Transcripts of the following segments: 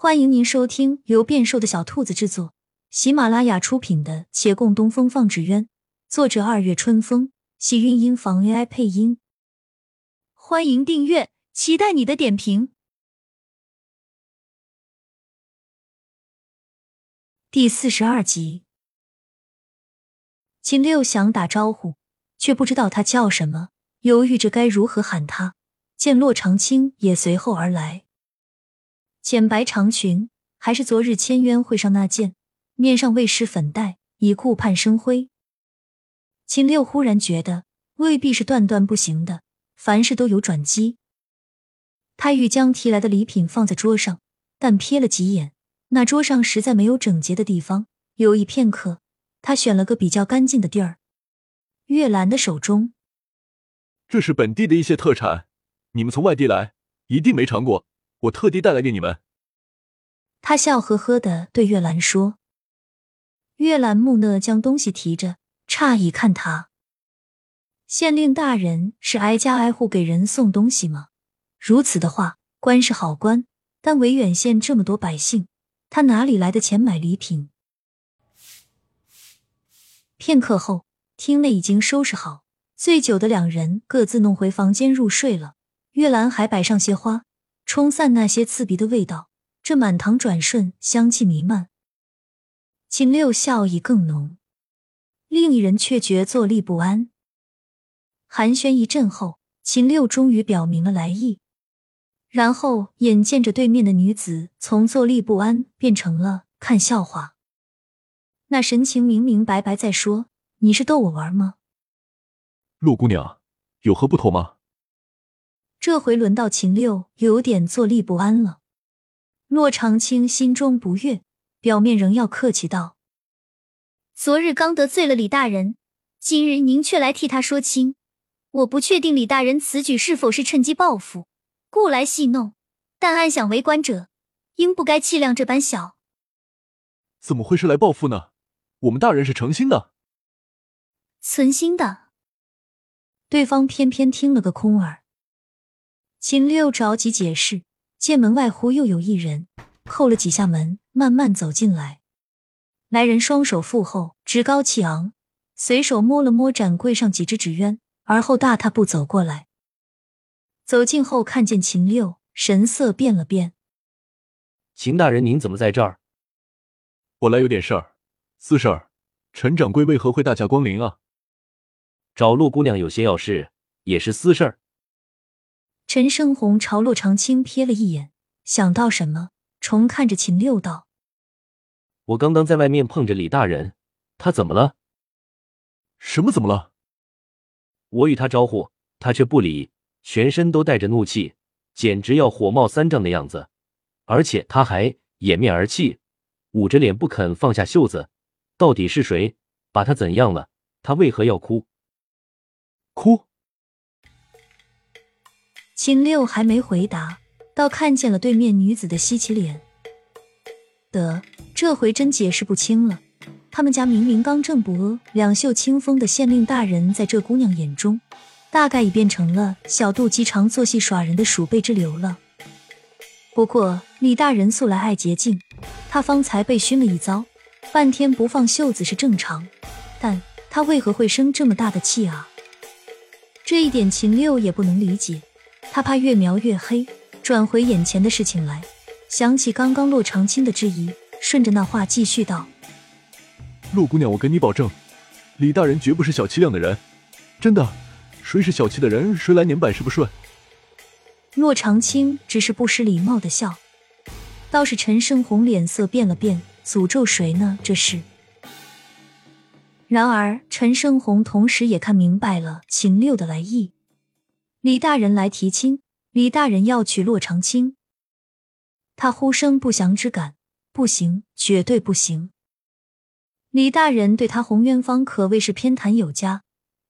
欢迎您收听由变瘦的小兔子制作、喜马拉雅出品的《且共东风放纸鸢》，作者二月春风，喜韵音房 AI 配音。欢迎订阅，期待你的点评。第四十二集，秦六想打招呼，却不知道他叫什么，犹豫着该如何喊他。见洛长青也随后而来。浅白长裙，还是昨日签约会上那件，面上未施粉黛，已顾盼生辉。秦六忽然觉得未必是断断不行的，凡事都有转机。他欲将提来的礼品放在桌上，但瞥了几眼，那桌上实在没有整洁的地方。犹豫片刻，他选了个比较干净的地儿。月兰的手中，这是本地的一些特产，你们从外地来，一定没尝过。我特地带来给你们。他笑呵呵的对月兰说：“月兰木讷将东西提着，诧异看他。县令大人是挨家挨户给人送东西吗？如此的话，官是好官，但维远县这么多百姓，他哪里来的钱买礼品？”片刻后，厅内已经收拾好，醉酒的两人各自弄回房间入睡了。月兰还摆上些花。冲散那些刺鼻的味道，这满堂转瞬，香气弥漫。秦六笑意更浓，另一人却觉坐立不安。寒暄一阵后，秦六终于表明了来意，然后眼见着对面的女子从坐立不安变成了看笑话，那神情明明白白在说：“你是逗我玩吗？”陆姑娘，有何不妥吗？这回轮到秦六有点坐立不安了。骆长青心中不悦，表面仍要客气道：“昨日刚得罪了李大人，今日您却来替他说亲。我不确定李大人此举是否是趁机报复，故来戏弄。但暗想为官者，应不该气量这般小。怎么会是来报复呢？我们大人是诚心的，存心的。对方偏偏听了个空耳。”秦六着急解释，见门外忽又有一人，叩了几下门，慢慢走进来。来人双手负后，趾高气昂，随手摸了摸展柜上几只纸鸢，而后大踏步走过来。走近后，看见秦六，神色变了变。秦大人，您怎么在这儿？我来有点事儿，私事儿。陈掌柜为何会大驾光临啊？找陆姑娘有些要事，也是私事儿。陈胜红朝骆长青瞥了一眼，想到什么，重看着秦六道：“我刚刚在外面碰着李大人，他怎么了？什么怎么了？我与他招呼，他却不理，全身都带着怒气，简直要火冒三丈的样子。而且他还掩面而泣，捂着脸不肯放下袖子。到底是谁把他怎样了？他为何要哭？哭？”秦六还没回答，倒看见了对面女子的稀奇脸。得，这回真解释不清了。他们家明明刚正不阿、两袖清风的县令大人，在这姑娘眼中，大概已变成了小肚鸡肠、做戏耍人的鼠辈之流了。不过李大人素来爱洁净，他方才被熏了一遭，半天不放袖子是正常。但他为何会生这么大的气啊？这一点秦六也不能理解。他怕越描越黑，转回眼前的事情来，想起刚刚洛长青的质疑，顺着那话继续道：“陆姑娘，我跟你保证，李大人绝不是小气量的人，真的。谁是小气的人，谁来年百事不顺。”洛长青只是不失礼貌的笑，倒是陈胜红脸色变了变，诅咒谁呢？这是。然而陈胜红同时也看明白了秦六的来意。李大人来提亲，李大人要娶洛长青。他呼声不祥之感，不行，绝对不行。李大人对他洪渊方可谓是偏袒有加，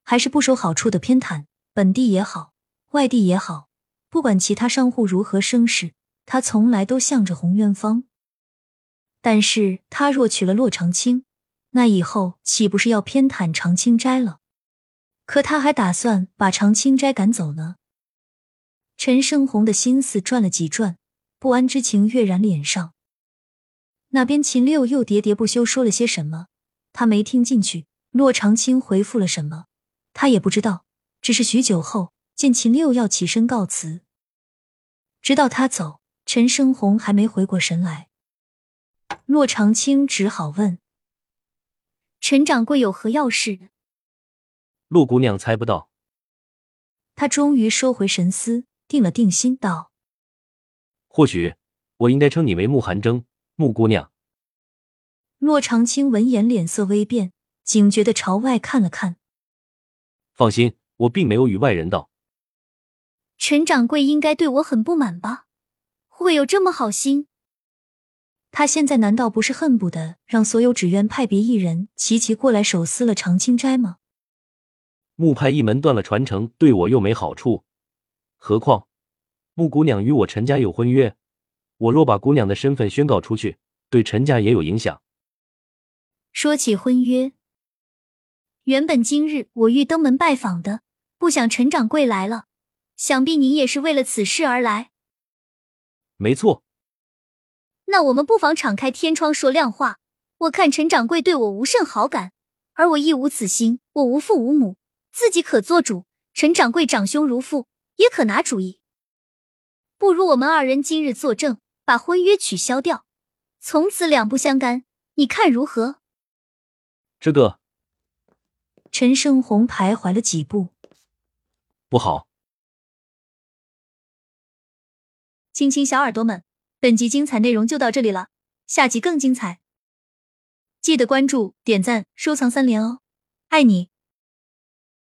还是不收好处的偏袒。本地也好，外地也好，不管其他商户如何生事，他从来都向着洪渊方。但是他若娶了洛长青，那以后岂不是要偏袒长青斋了？可他还打算把长青斋赶走呢。陈胜红的心思转了几转，不安之情跃然脸上，那边秦六又喋喋不休说了些什么，他没听进去。骆长青回复了什么，他也不知道。只是许久后，见秦六要起身告辞，直到他走，陈胜红还没回过神来。骆长青只好问：“陈掌柜有何要事？”陆姑娘猜不到。他终于收回神思，定了定心，道：“或许我应该称你为慕寒征，穆姑娘。”骆长青闻言，脸色微变。警觉的朝外看了看，放心，我并没有与外人道。陈掌柜应该对我很不满吧？会有这么好心？他现在难道不是恨不得让所有纸鸢派别一人齐齐过来手撕了长青斋吗？木派一门断了传承，对我又没好处。何况木姑娘与我陈家有婚约，我若把姑娘的身份宣告出去，对陈家也有影响。说起婚约。原本今日我欲登门拜访的，不想陈掌柜来了，想必您也是为了此事而来。没错。那我们不妨敞开天窗说亮话。我看陈掌柜对我无甚好感，而我亦无此心。我无父无母，自己可做主。陈掌柜长兄如父，也可拿主意。不如我们二人今日作证，把婚约取消掉，从此两不相干。你看如何？这个。陈胜红徘徊了几步，不好。亲亲小耳朵们，本集精彩内容就到这里了，下集更精彩，记得关注、点赞、收藏三连哦，爱你！